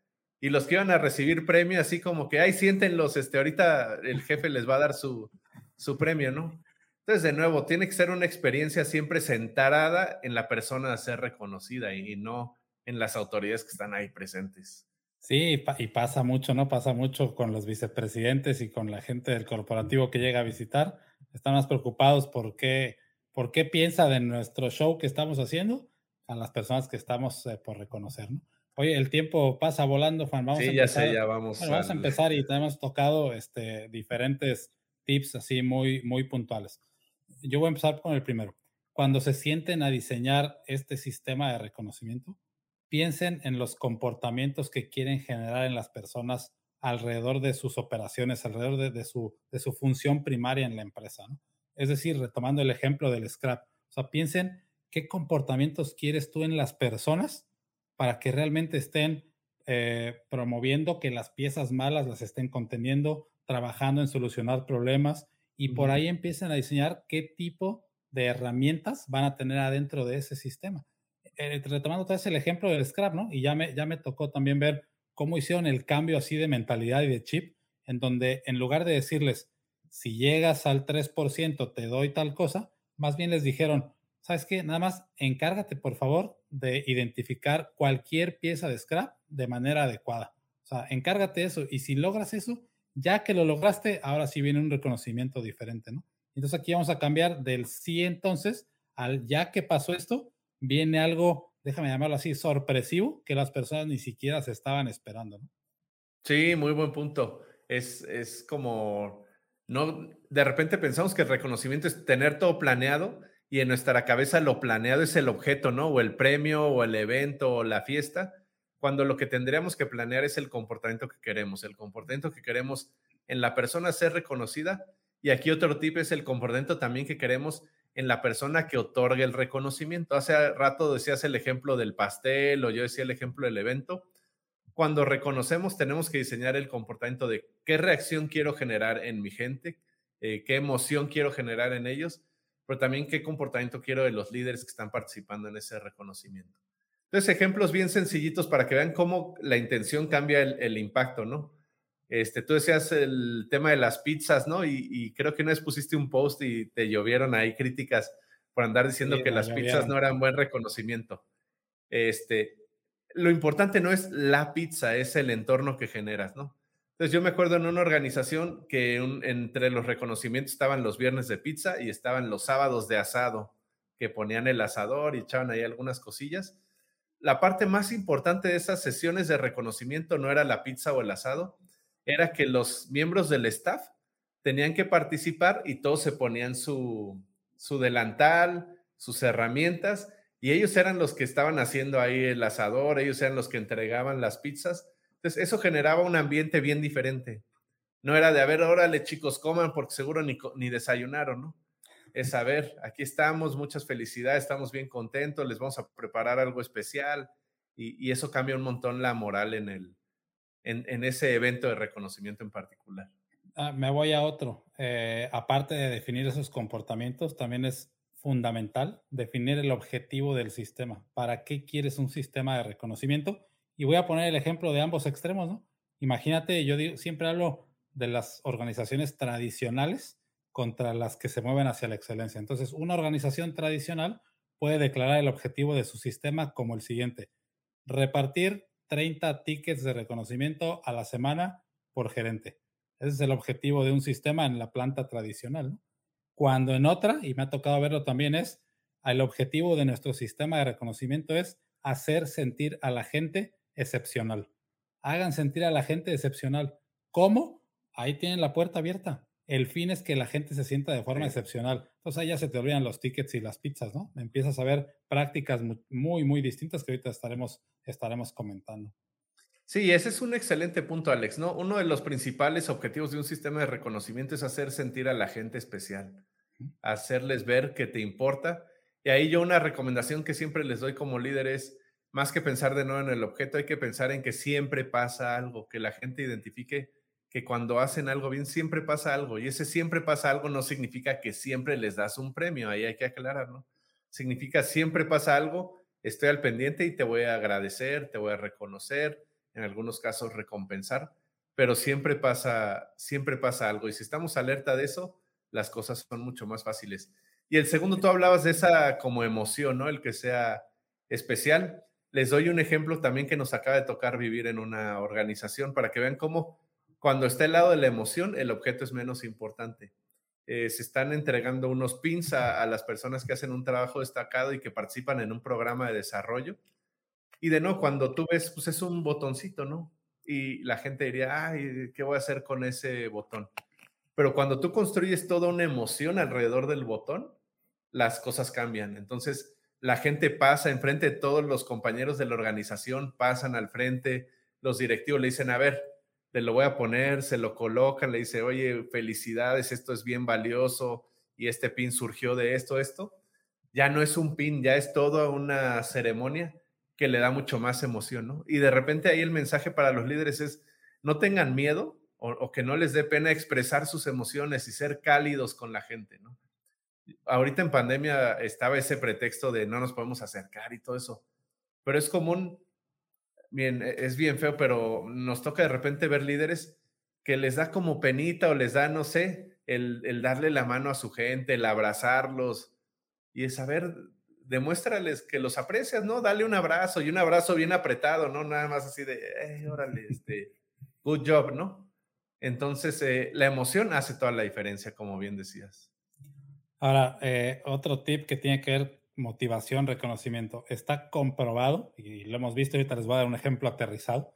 Y los que iban a recibir premio, así como que, ay, siéntenlos, este, ahorita el jefe les va a dar su, su premio, ¿no? Entonces, de nuevo, tiene que ser una experiencia siempre centrada en la persona a ser reconocida y, no en las autoridades que están ahí presentes. Sí, y pasa mucho, ¿no? Pasa mucho con los vicepresidentes y con la gente del corporativo que llega a visitar. Están más preocupados por qué, por qué piensa de nuestro show que estamos haciendo a las personas que estamos eh, por reconocer, ¿no? Oye, el tiempo pasa volando, Juan. Vamos sí, a empezar. ya sé, ya vamos. vamos a empezar y tenemos tocado este, diferentes tips así muy, muy puntuales yo voy a empezar con el primero. Cuando se sienten a diseñar este sistema de reconocimiento, piensen en los comportamientos que quieren generar en las personas alrededor de sus operaciones, alrededor de, su, de su función primaria en la empresa. Es decir, retomando el ejemplo del scrap, o sea, piensen qué comportamientos quieres tú en las personas para que realmente estén eh, promoviendo que las piezas malas las estén conteniendo, trabajando en solucionar problemas y por ahí empiezan a diseñar qué tipo de herramientas van a tener adentro de ese sistema. Eh, retomando otra vez el ejemplo del Scrap, ¿no? Y ya me, ya me tocó también ver cómo hicieron el cambio así de mentalidad y de chip, en donde en lugar de decirles, si llegas al 3% te doy tal cosa, más bien les dijeron, ¿sabes qué? Nada más encárgate, por favor, de identificar cualquier pieza de scrap de manera adecuada. O sea, encárgate eso y si logras eso, ya que lo lograste, ahora sí viene un reconocimiento diferente, ¿no? Entonces aquí vamos a cambiar del sí entonces al ya que pasó esto, viene algo, déjame llamarlo así, sorpresivo, que las personas ni siquiera se estaban esperando, ¿no? Sí, muy buen punto. Es, es como, no, de repente pensamos que el reconocimiento es tener todo planeado y en nuestra cabeza lo planeado es el objeto, ¿no? O el premio, o el evento, o la fiesta cuando lo que tendríamos que planear es el comportamiento que queremos, el comportamiento que queremos en la persona ser reconocida. Y aquí otro tip es el comportamiento también que queremos en la persona que otorga el reconocimiento. Hace rato decías el ejemplo del pastel o yo decía el ejemplo del evento. Cuando reconocemos tenemos que diseñar el comportamiento de qué reacción quiero generar en mi gente, eh, qué emoción quiero generar en ellos, pero también qué comportamiento quiero de los líderes que están participando en ese reconocimiento. Entonces, ejemplos bien sencillitos para que vean cómo la intención cambia el, impacto, ¿no? Este, tú decías el tema de las pizzas, ¿no? Y, creo que una vez pusiste un post y te llovieron ahí críticas por andar diciendo que las pizzas no eran buen reconocimiento. Este, lo importante no es la pizza, es el entorno que generas, ¿no? Entonces yo me acuerdo en una organización que entre los reconocimientos estaban los viernes de pizza y estaban los sábados de asado, que ponían el asador y echaban ahí algunas cosillas la parte más importante de esas sesiones de reconocimiento no era la pizza o el asado, era que los miembros del staff tenían que participar y todos se ponían su, su delantal, sus herramientas, y ellos eran los que estaban haciendo ahí el asador, ellos eran los que entregaban las pizzas. Entonces, eso generaba un ambiente bien diferente. No era de, a ver, órale chicos, coman porque seguro ni, ni desayunaron, ¿no? es saber, aquí estamos, muchas felicidades, estamos bien contentos, les vamos a preparar algo especial y, eso cambia un montón la moral en, el, en, ese evento de reconocimiento en particular. Ah, me voy a otro. Eh, aparte de definir esos comportamientos, también es fundamental definir el objetivo del sistema. ¿Para qué quieres un sistema de reconocimiento? Y voy a poner el ejemplo de ambos extremos, ¿no? Imagínate, yo siempre hablo de las organizaciones tradicionales contra las que se mueven hacia la excelencia. Entonces, una organización tradicional puede declarar el objetivo de su sistema como el siguiente. Repartir 30 tickets de reconocimiento a la semana por gerente. Ese es el objetivo de un sistema en la planta tradicional. Cuando en otra, y me ha tocado verlo también, es el objetivo de nuestro sistema de reconocimiento es hacer sentir a la gente excepcional. Hagan sentir a la gente excepcional. ¿Cómo? Ahí tienen la puerta abierta el fin es que la gente se sienta de forma excepcional. Entonces ahí ya se te olvidan los tickets y las pizzas, ¿no? Empiezas a ver prácticas muy, muy distintas que ahorita estaremos, estaremos comentando. Sí, ese es un excelente punto, Alex, ¿no? Uno de los principales objetivos de un sistema de reconocimiento es hacer sentir a la gente especial, hacerles ver que te importa. Y ahí yo una recomendación que siempre les doy como líder es, más que pensar de nuevo en el objeto, hay que pensar en que siempre pasa algo, que la gente identifique que cuando hacen algo bien siempre pasa algo y ese siempre pasa algo no significa que siempre les das un premio, ahí hay que aclarar, ¿no? Significa siempre pasa algo estoy al pendiente y te voy a agradecer, te voy a reconocer, en algunos casos recompensar, pero siempre pasa, siempre pasa algo. Y si estamos alerta de eso, las cosas son mucho más fáciles. Y el segundo, tú hablabas de esa como emoción, ¿no? El que sea especial. Les doy un ejemplo también que nos acaba de tocar vivir en una organización para que vean cómo cuando está el lado de la emoción, el objeto es menos importante. Eh, se están entregando unos pins a, las personas que hacen un trabajo destacado y que participan en un programa de desarrollo. Y de nuevo, cuando tú ves, pues es un botoncito, ¿no? Y la gente diría, ay, ¿qué voy a hacer con ese botón? Pero cuando tú construyes toda una emoción alrededor del botón, las cosas cambian. Entonces, la gente pasa enfrente de todos los compañeros de la organización, pasan al frente, los directivos le dicen, a ver, te lo voy a poner, se lo colocan, le dice, oye, felicidades, esto es bien valioso y este pin surgió de esto, esto. Ya no es un pin, ya es toda una ceremonia que le da mucho más emoción, ¿no? Y de repente ahí el mensaje para los líderes es, no tengan miedo o, que no les dé pena expresar sus emociones y ser cálidos con la gente, ¿no? Ahorita en pandemia estaba ese pretexto de no nos podemos acercar y todo eso, pero es común bien, e, es bien feo, pero nos toca de repente ver líderes que les da como penita o les da, no sé, el, darle la mano a su gente, el abrazarlos y es saber, demuéstrales que los aprecias, ¿no? Dale un abrazo y un abrazo bien apretado, ¿no? Nada más así de, hey, órale, este, good job, ¿no? Entonces, eh, la emoción hace toda la diferencia, como bien decías. Ahora, eh, otro tip que tiene que ver motivación, reconocimiento. Está comprobado, y lo hemos visto, ahorita les voy a dar un ejemplo aterrizado,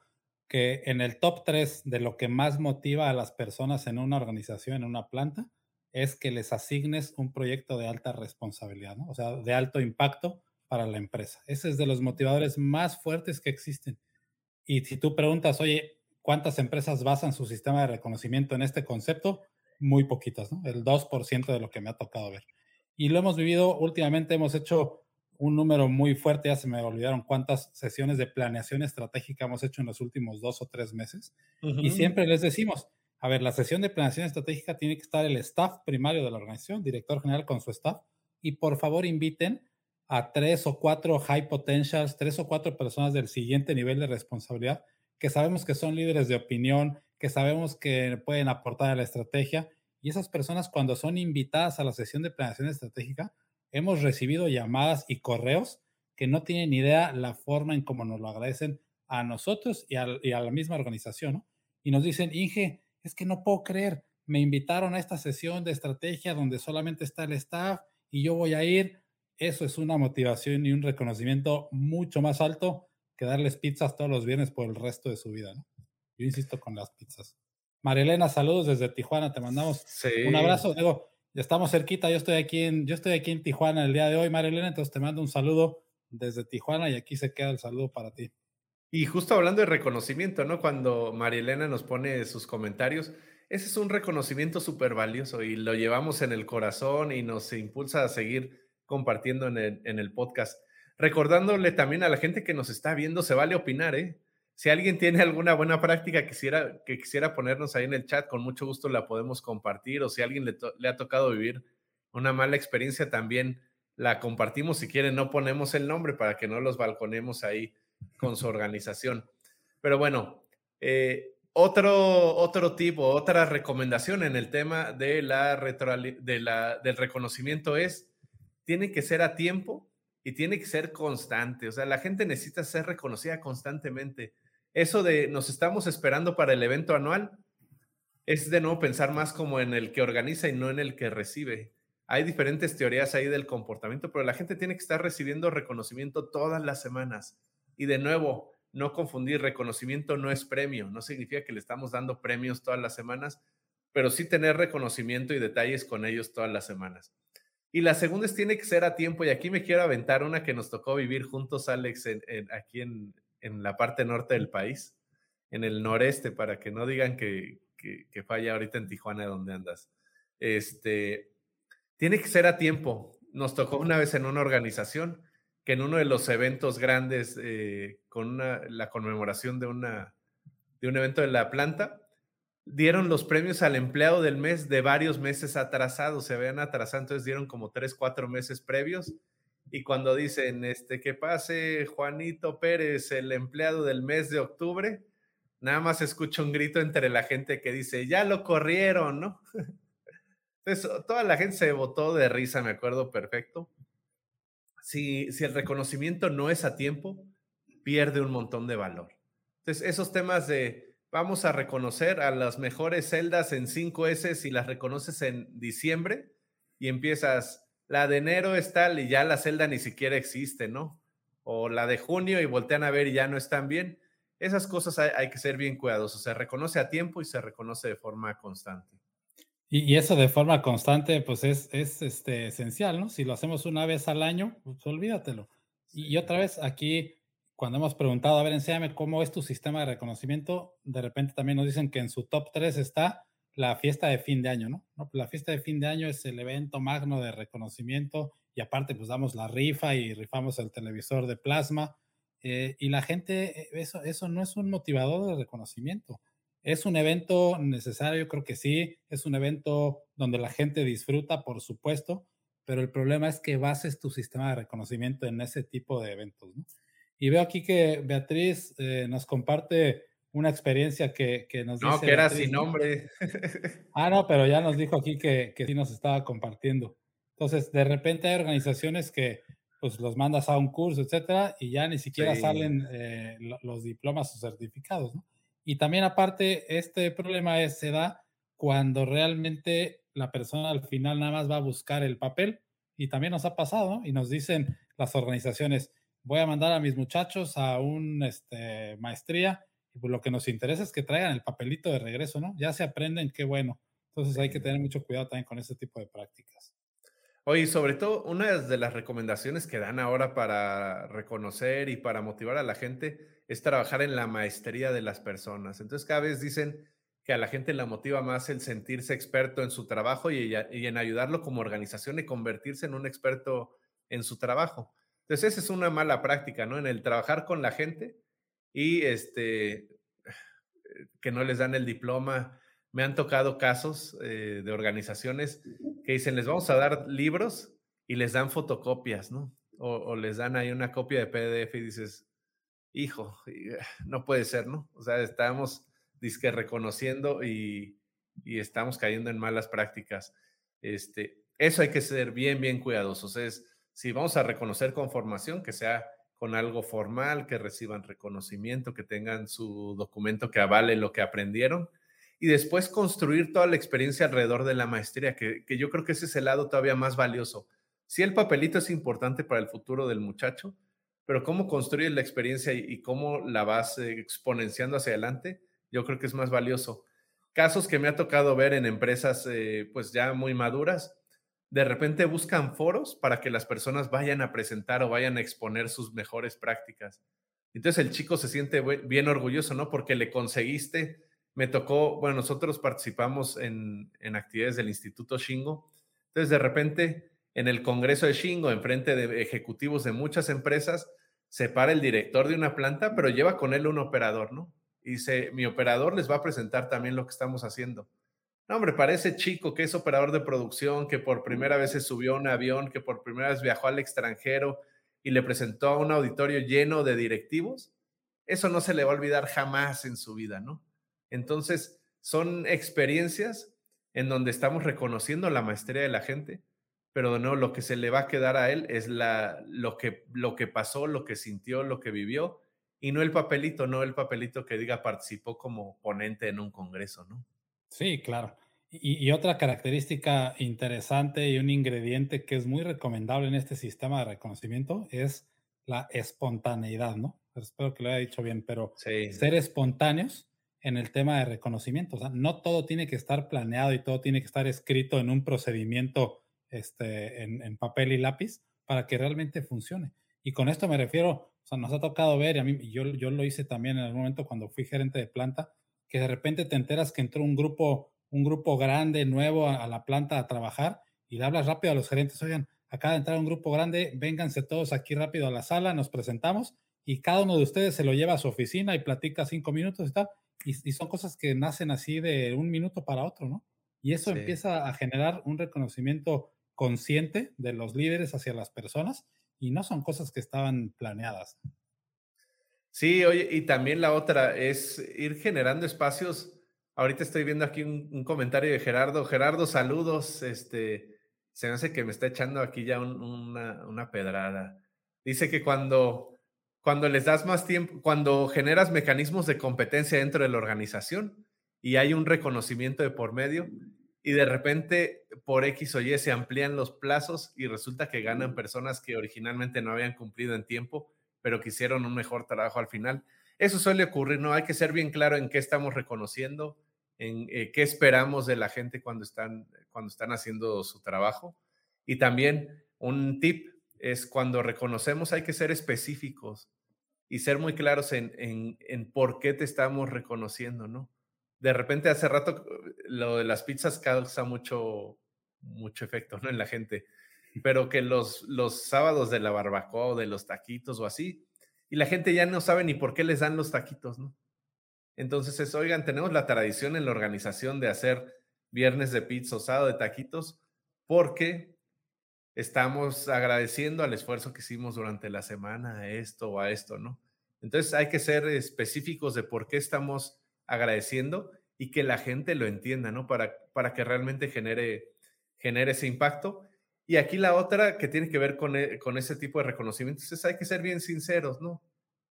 que en el top 3 de lo que más motiva a las personas en una organización, en una planta, es que les asignes un proyecto de alta responsabilidad, ¿no? o sea, de alto impacto para la empresa. Ese es de los motivadores más fuertes que existen. Y si tú preguntas, oye, ¿cuántas empresas basan su sistema de reconocimiento en este concepto? Muy poquitas, ¿no? El 2% de lo que me ha tocado ver y lo hemos vivido últimamente, hemos hecho un número muy fuerte, ya se me olvidaron cuántas sesiones de planeación estratégica hemos hecho en los últimos dos o tres meses. Y siempre les decimos, a ver, la sesión de planeación estratégica tiene que estar el staff primario de la organización, director general con su staff, y por favor inviten a tres o cuatro high potentials, tres o cuatro personas del siguiente nivel de responsabilidad, que sabemos que son líderes de opinión, que sabemos que pueden aportar a la estrategia y esas personas cuando son invitadas a la sesión de planeación estratégica, hemos recibido llamadas y correos que no tienen idea la forma en cómo nos lo agradecen a nosotros y a, la misma organización, Y nos dicen, Inge, es que no puedo creer, me invitaron a esta sesión de estrategia donde solamente está el staff y yo voy a ir. Eso es una motivación y un reconocimiento mucho más alto que darles pizzas todos los viernes por el resto de su vida. Yo insisto con las pizzas. Marilena, saludos desde Tijuana, te mandamos un abrazo. Digo, estamos cerquita, yo estoy aquí en, yo estoy aquí en Tijuana el día de hoy, Marilena, entonces te mando un saludo desde Tijuana y aquí se queda el saludo para ti. Y justo hablando de reconocimiento, ¿no? Cuando Marilena nos pone sus comentarios, ese es un reconocimiento súper valioso y lo llevamos en el corazón y nos impulsa a seguir compartiendo en el, en el podcast. Recordándole también a la gente que nos está viendo, se vale opinar, ¿eh? Si alguien tiene alguna buena práctica que quisiera, que quisiera ponernos ahí en el chat, con mucho gusto la podemos compartir. O si a alguien le, ha tocado vivir una mala experiencia, también la compartimos. Si quieren, no ponemos el nombre para que no los balconemos ahí con su organización. Pero bueno, eh, otro, otro tipo, otra recomendación en el tema de la, de la del reconocimiento es, tiene que ser a tiempo y tiene que ser constante. O sea, la gente necesita ser reconocida constantemente eso de nos estamos esperando para el evento anual es de nuevo pensar más como en el que organiza y no en el que recibe. Hay diferentes teorías ahí del comportamiento, pero la gente tiene que estar recibiendo reconocimiento todas las semanas. Y de nuevo, no confundir, reconocimiento no es premio, no significa que le estamos dando premios todas las semanas, pero sí tener reconocimiento y detalles con ellos todas las semanas. Y la segunda es tiene que ser a tiempo, y aquí me quiero aventar una que nos tocó vivir juntos, Alex, aquí en, en la parte norte del país, en el noreste, para que no digan que, que, falla ahorita en Tijuana donde andas. Este, tiene que ser a tiempo. Nos tocó una vez en una organización que en uno de los eventos grandes, eh, con la conmemoración de, una, de un evento de la planta, dieron los premios al empleado del mes de varios meses atrasados, se habían atrasado, entonces dieron como tres, cuatro meses previos y cuando dicen, este, que pase Juanito Pérez, el empleado del mes de octubre, nada más escucho un grito entre la gente que dice, ya lo corrieron, ¿no? Entonces, toda la gente se botó de risa, me acuerdo perfecto. Si, si el reconocimiento no es a tiempo, pierde un montón de valor. Entonces, esos temas de vamos a reconocer a las mejores celdas en 5S si las reconoces en diciembre y empiezas, la de enero es tal y ya la celda ni siquiera existe, ¿no? O la de junio y voltean a ver y ya no están bien. Esas cosas hay, que ser bien cuidadosos. Se reconoce a tiempo y se reconoce de forma constante. Y, eso de forma constante, pues es, es este, esencial, ¿no? Si lo hacemos una vez al año, pues olvídatelo. Y, otra vez, aquí, cuando hemos preguntado, a ver, enséñame cómo es tu sistema de reconocimiento, de repente también nos dicen que en su top 3 está la fiesta de fin de año, ¿no? Pues la fiesta de fin de año es el evento magno de reconocimiento y aparte pues damos la rifa y rifamos el televisor de plasma eh, y la gente, eh, eso, eso no es un motivador de reconocimiento. Es un evento necesario, creo que sí, es un evento donde la gente disfruta, por supuesto, pero el problema es que bases tu sistema de reconocimiento en ese tipo de eventos. ¿no? Y veo aquí que Beatriz eh, nos comparte una experiencia que, que nos dice. No, que era sin nombre. Ah, no, pero ya nos dijo aquí que, que sí nos estaba compartiendo. Entonces, de repente hay organizaciones que pues los mandas a un curso, etcétera, y ya ni siquiera salen eh, los diplomas o certificados, ¿no? Y también aparte, este problema es, se da cuando realmente la persona al final nada más va a buscar el papel, y también nos ha pasado, ¿no? Y nos dicen las organizaciones, voy a mandar a mis muchachos a un este, maestría, pues lo que nos interesa es que traigan el papelito de regreso, ¿no? Ya se aprenden, qué bueno. Entonces hay que tener mucho cuidado también con este tipo de prácticas. Oye, sobre todo, una de las recomendaciones que dan ahora para reconocer y para motivar a la gente es trabajar en la maestría de las personas. Entonces, cada vez dicen que a la gente la motiva más el sentirse experto en su trabajo y, en ayudarlo como organización y convertirse en un experto en su trabajo. Entonces, esa es una mala práctica, ¿no? En el trabajar con la gente y este, que no les dan el diploma me han tocado casos eh, de organizaciones que dicen, les vamos a dar libros y les dan fotocopias, ¿no? O, les dan ahí una copia de PDF y dices, hijo, eh, no puede ser, ¿no? O sea, estamos disque reconociendo y, y estamos cayendo en malas prácticas. Este, eso hay que ser bien, bien cuidadosos. Es, si vamos a reconocer con formación, que sea con algo formal, que reciban reconocimiento, que tengan su documento que avale lo que aprendieron y después construir toda la experiencia alrededor de la maestría, que, yo creo que ese es el lado todavía más valioso. Sí, el papelito es importante para el futuro del muchacho, pero cómo construir la experiencia y, cómo la vas eh, exponenciando hacia adelante, yo creo que es más valioso. Casos que me ha tocado ver en empresas eh, pues ya muy maduras, de repente buscan foros para que las personas vayan a presentar o vayan a exponer sus mejores prácticas. Entonces el chico se siente bien orgulloso, ¿no? Porque le conseguiste me tocó, bueno, nosotros participamos en, actividades del Instituto Shingo. Entonces, de repente, en el Congreso de Shingo, enfrente de ejecutivos de muchas empresas, se para el director de una planta, pero lleva con él un operador, ¿no? Y dice, mi operador les va a presentar también lo que estamos haciendo. No, hombre, parece chico que es operador de producción, que por primera vez se subió a un avión, que por primera vez viajó al extranjero y le presentó a un auditorio lleno de directivos. Eso no se le va a olvidar jamás en su vida, ¿no? Entonces, son experiencias en donde estamos reconociendo la maestría de la gente, pero de nuevo lo que se le va a quedar a él es la, lo, que, lo que pasó, lo que sintió, lo que vivió, y no el papelito, no el papelito que diga participó como ponente en un congreso, ¿no? Sí, claro. Y, otra característica interesante y un ingrediente que es muy recomendable en este sistema de reconocimiento es la espontaneidad, ¿no? Espero que lo haya dicho bien, pero ser espontáneos en el tema de reconocimiento. O sea, no todo tiene que estar planeado y todo tiene que estar escrito en un procedimiento este, en, papel y lápiz para que realmente funcione. Y con esto me refiero, o sea, nos ha tocado ver, y a mí, yo, yo lo hice también en algún momento cuando fui gerente de planta, que de repente te enteras que entró un grupo, un grupo grande, nuevo a, la planta a trabajar y le hablas rápido a los gerentes, oigan, acaba de entrar un grupo grande, vénganse todos aquí rápido a la sala, nos presentamos y cada uno de ustedes se lo lleva a su oficina y platica cinco minutos y tal y, son cosas que nacen así de un minuto para otro, ¿no? Y eso empieza a generar un reconocimiento consciente de los líderes hacia las personas y no son cosas que estaban planeadas. Sí, oye, y también la otra es ir generando espacios. Ahorita estoy viendo aquí un, comentario de Gerardo. Gerardo, saludos. Este, se me hace que me está echando aquí ya una, una pedrada. Dice que cuando, cuando les das más tiempo, cuando generas mecanismos de competencia dentro de la organización y hay un reconocimiento de por medio, y de repente por X o Y se amplían los plazos y resulta que ganan personas que originalmente no habían cumplido en tiempo, pero que hicieron un mejor trabajo al final. Eso suele ocurrir, ¿no? Hay que ser bien claro en qué estamos reconociendo, en eh, qué esperamos de la gente cuando están, cuando están haciendo su trabajo. Y también un tip es cuando reconocemos hay que ser específicos y ser muy claros en, en, en por qué te estamos reconociendo, ¿no? de repente hace rato lo de las pizzas causa mucho, mucho efecto ¿no? en la gente, pero que los, los sábados de la barbacoa o de los taquitos o así, y la gente ya no sabe ni por qué les dan los taquitos, ¿no? Entonces es, oigan, tenemos la tradición en la organización de hacer viernes de pizza o sábado de taquitos porque estamos agradeciendo al esfuerzo que hicimos durante la semana a esto o a esto, ¿no? Entonces hay que ser específicos de por qué estamos agradeciendo y que la gente lo entienda, ¿no? Para, para que realmente genere, genere ese impacto. Y aquí la otra que tiene que ver con, e, con ese tipo de reconocimientos es hay que ser bien sinceros, ¿no?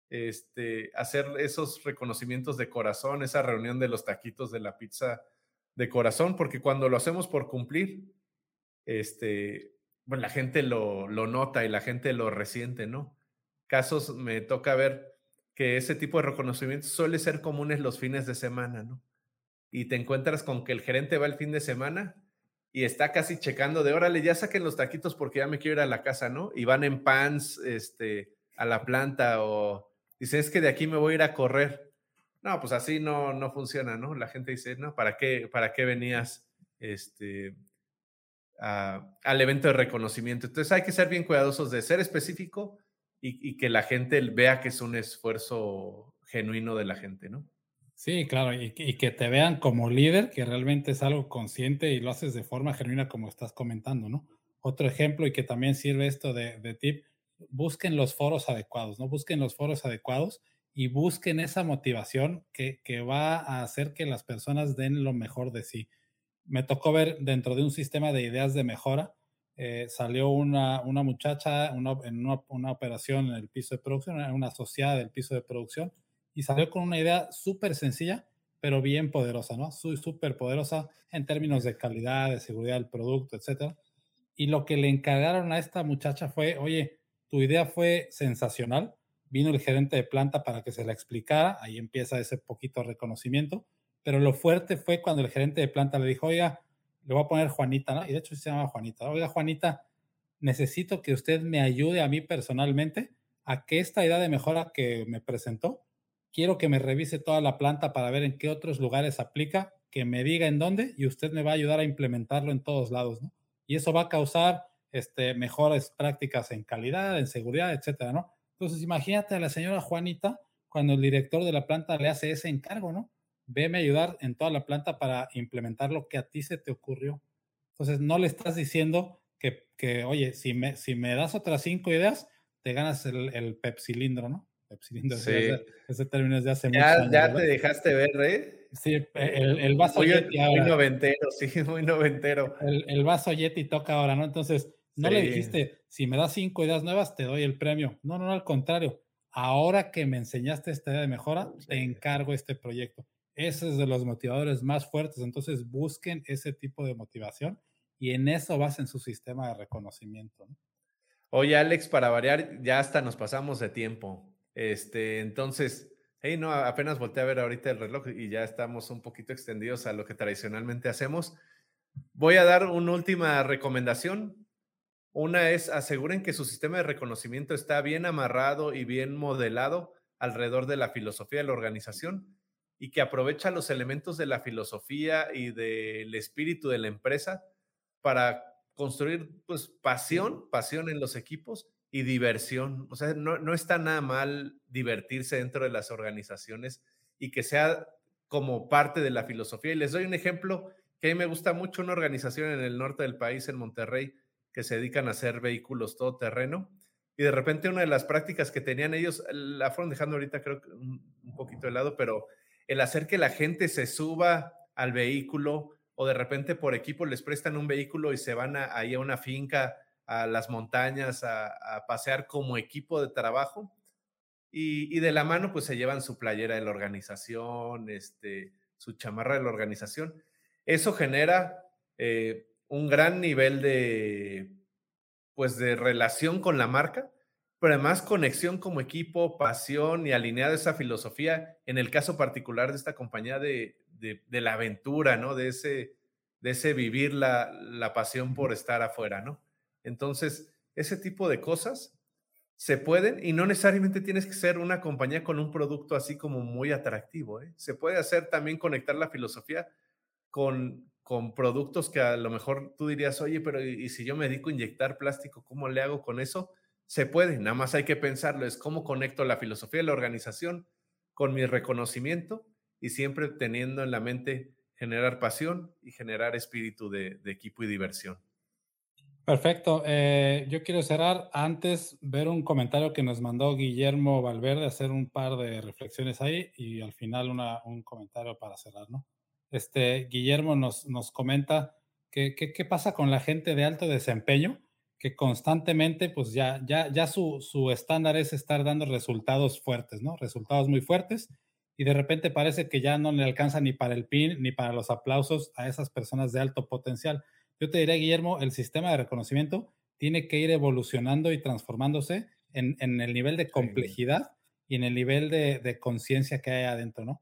Este, hacer esos reconocimientos de corazón, esa reunión de los taquitos de la pizza de corazón, porque cuando lo hacemos por cumplir, este, bueno, la gente lo, lo nota y la gente lo resiente, ¿no? Casos me toca ver que ese tipo de reconocimiento suele ser comunes los fines de semana, ¿no? Y te encuentras con que el gerente va el fin de semana y está casi checando de, órale, ya saquen los taquitos porque ya me quiero ir a la casa, ¿no? Y van en pants este, a la planta o dice, es que de aquí me voy a ir a correr. No, pues así no, no funciona, ¿no? La gente dice, no, ¿para qué, para qué venías este, al evento de reconocimiento? Entonces hay que ser bien cuidadosos de ser específico, y, que la gente vea que es un esfuerzo genuino de la gente, ¿no? Sí, claro, y, que te vean como líder, que realmente es algo consciente y lo haces de forma genuina como estás comentando, ¿no? Otro ejemplo y que también sirve esto de, tip, busquen los foros adecuados, ¿no? Busquen los foros adecuados y busquen esa motivación que, que, va a hacer que las personas den lo mejor de sí. Me tocó ver dentro de un sistema de ideas de mejora, eh, salió una, una muchacha en una, una, operación en el piso de producción, una asociada del piso de producción, y salió con una idea súper sencilla, pero bien poderosa, ¿no? Súper poderosa en términos de calidad, de seguridad del producto, etc. Y lo que le encargaron a esta muchacha fue, oye, tu idea fue sensacional, vino el gerente de planta para que se la explicara, ahí empieza ese poquito reconocimiento, pero lo fuerte fue cuando el gerente de planta le dijo, oiga, le voy a poner Juanita, ¿no? Y de hecho se llama Juanita. Oiga, Juanita, necesito que usted me ayude a mí personalmente a que esta idea de mejora que me presentó, quiero que me revise toda la planta para ver en qué otros lugares aplica, que me diga en dónde y usted me va a ayudar a implementarlo en todos lados, ¿no? Y eso va a causar este, mejores prácticas en calidad, en seguridad, etcétera, ¿no? Entonces, imagínate a la señora Juanita cuando el director de la planta le hace ese encargo, ¿no? veme ayudar en toda la planta para implementar lo que a ti se te ocurrió. Entonces, no le estás diciendo que, que oye, si me, si me das otras cinco ideas, te ganas el, el pepsilindro, ¿no? Pepsilindro, sí. ese, término es de hace ya, muchos años. Ya te dejaste ver, ¿eh? Sí, el, el vaso Yeti ahora. Muy noventero, sí, muy noventero. El, el vaso Yeti toca ahora, ¿no? Entonces, no le dijiste, si me das cinco ideas nuevas, te doy el premio. No, no, no, al contrario. Ahora que me enseñaste esta idea de mejora, te encargo este proyecto. Ese es de los motivadores más fuertes. Entonces busquen ese tipo de motivación y en eso basen su sistema de reconocimiento. Oye, Alex, para variar, ya hasta nos pasamos de tiempo. Este, entonces, hey, no, apenas volteé a ver ahorita el reloj y ya estamos un poquito extendidos a lo que tradicionalmente hacemos. Voy a dar una última recomendación. Una es aseguren que su sistema de reconocimiento está bien amarrado y bien modelado alrededor de la filosofía de la organización y que aprovecha los elementos de la filosofía y del espíritu de la empresa para construir pues pasión, pasión en los equipos y diversión. O sea, no, no está nada mal divertirse dentro de las organizaciones y que sea como parte de la filosofía. Y les doy un ejemplo que a mí me gusta mucho, una organización en el norte del país, en Monterrey, que se dedican a hacer vehículos todoterreno. y de repente una de las prácticas que tenían ellos, la fueron dejando ahorita creo que un, poquito de lado, pero el hacer que la gente se suba al vehículo o de repente por equipo les prestan un vehículo y se van ahí a una finca, a las montañas, a, pasear como equipo de trabajo. Y, y, de la mano pues se llevan su playera de la organización, este, su chamarra de la organización. Eso genera eh, un gran nivel de, pues, de relación con la marca, pero además conexión como equipo, pasión y alineada esa filosofía, en el caso particular de esta compañía de, la aventura, ¿no? De ese, de ese vivir la, la pasión por estar afuera, ¿no? Entonces, ese tipo de cosas se pueden y no necesariamente tienes que ser una compañía con un producto así como muy atractivo. ¿eh? Se puede hacer también conectar la filosofía con, con productos que a lo mejor tú dirías, oye, pero ¿y si yo me dedico a inyectar plástico, cómo le hago con eso? Se puede, nada más hay que pensarlo, es cómo conecto la filosofía de la organización con mi reconocimiento y siempre teniendo en la mente generar pasión y generar espíritu de equipo y diversión. Perfecto. Eh, yo quiero cerrar antes ver un comentario que nos mandó Guillermo Valverde, hacer un par de reflexiones ahí y al final un comentario para cerrar, ¿no? Este, Guillermo nos, nos comenta que qué pasa con la gente de alto desempeño que constantemente, pues ya, ya, ya su, su estándar es estar dando resultados fuertes, ¿no? Resultados muy fuertes y de repente parece que ya no le alcanza ni para el PIN ni para los aplausos a esas personas de alto potencial. Yo te diré, Guillermo, el sistema de reconocimiento tiene que ir evolucionando y transformándose en, el nivel de complejidad y en el nivel de, conciencia que hay adentro, ¿no?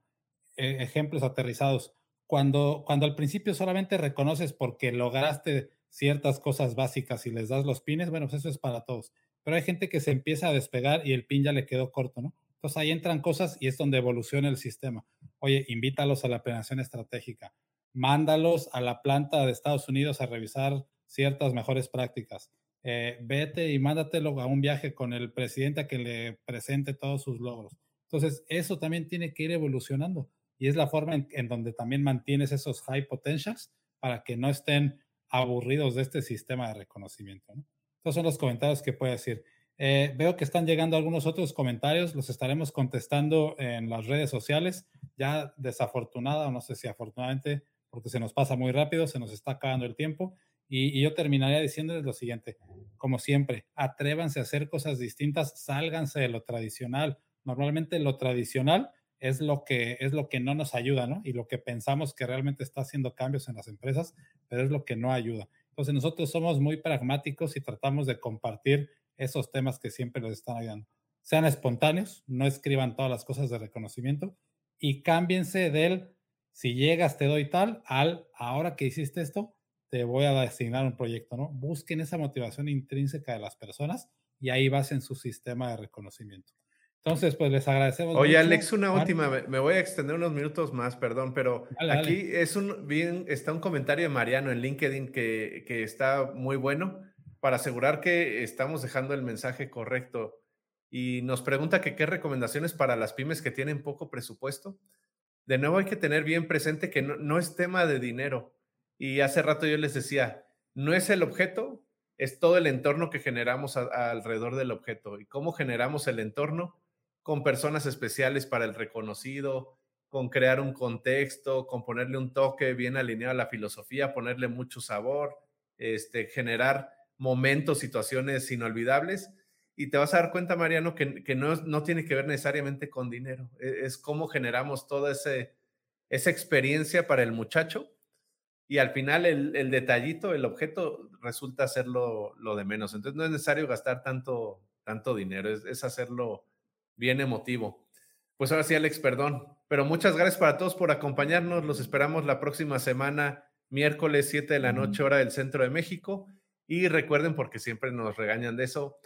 E, ejemplos aterrizados. Cuando, cuando al principio solamente reconoces porque lograste ciertas cosas básicas y les das los pines, bueno, pues eso es para todos. Pero hay gente que se empieza a despegar y el pin ya le quedó corto, ¿no? Entonces ahí entran cosas y es donde evoluciona el sistema. Oye, invítalos a la planeación estratégica mándalos a la planta de Estados Unidos a revisar ciertas mejores prácticas. Eh, vete y mándatelo a un viaje con el presidente a que le presente todos sus logros. Entonces, eso también tiene que ir evolucionando y es la forma en, donde también mantienes esos high potentials para que no estén aburridos de este sistema de reconocimiento. Estos son los comentarios que puedo decir. Eh, veo que están llegando algunos otros comentarios, los estaremos contestando en las redes sociales. Ya desafortunada, o no sé si afortunadamente, porque se nos pasa muy rápido, se nos está acabando el tiempo. Y, yo terminaría diciéndoles lo siguiente, como siempre, atrévanse a hacer cosas distintas, sálganse de lo tradicional. Normalmente lo tradicional es lo que es lo que no nos ayuda, ¿no? Y lo que pensamos que realmente está haciendo cambios en las empresas, pero es lo que no ayuda. Entonces nosotros somos muy pragmáticos y tratamos de compartir esos temas que siempre les están ayudando. Sean espontáneos, no escriban todas las cosas de reconocimiento y cámbiense del si llegas te doy tal, al ahora que hiciste esto, te voy a asignar un proyecto, ¿no? Busquen esa motivación intrínseca de las personas y ahí vas en su sistema de reconocimiento. Entonces, pues les agradecemos. Oye, Alex, una última, me voy a extender unos minutos más, perdón, pero aquí es un bien, está un comentario de Mariano en LinkedIn que, que está muy bueno para asegurar que estamos dejando el mensaje correcto. Y nos pregunta que qué recomendaciones para las pymes que tienen poco presupuesto de nuevo hay que tener bien presente que no, es tema de dinero. Y hace rato yo les decía, no es el objeto, es todo el entorno que generamos alrededor del objeto. ¿Y cómo generamos el entorno? Con personas especiales para el reconocido, con crear un contexto, con ponerle un toque bien alineado a la filosofía, ponerle mucho sabor, este, generar momentos, situaciones inolvidables y te vas a dar cuenta, Mariano, que, que no, no, tiene que ver necesariamente con dinero. Es, es cómo generamos toda ese, esa experiencia para el muchacho y al final el, el detallito, el objeto resulta ser lo, lo, de menos. Entonces no es necesario gastar tanto, tanto dinero, es, es hacerlo bien emotivo. Pues ahora sí, Alex, perdón, pero muchas gracias para todos por acompañarnos. Los esperamos la próxima semana, miércoles 7 de la noche, hora del centro de México. Y recuerden, porque siempre nos regañan de eso,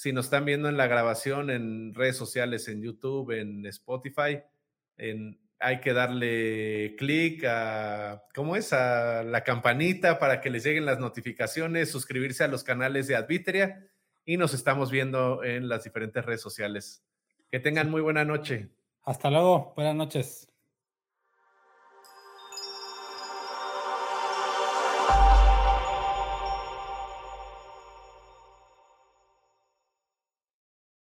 si nos están viendo en la grabación en redes sociales, en YouTube, en Spotify, en, hay que darle clic a, ¿cómo es? A la campanita para que les lleguen las notificaciones, suscribirse a los canales de Advitria y nos estamos viendo en las diferentes redes sociales. Que tengan muy buena noche. Hasta luego, buenas noches.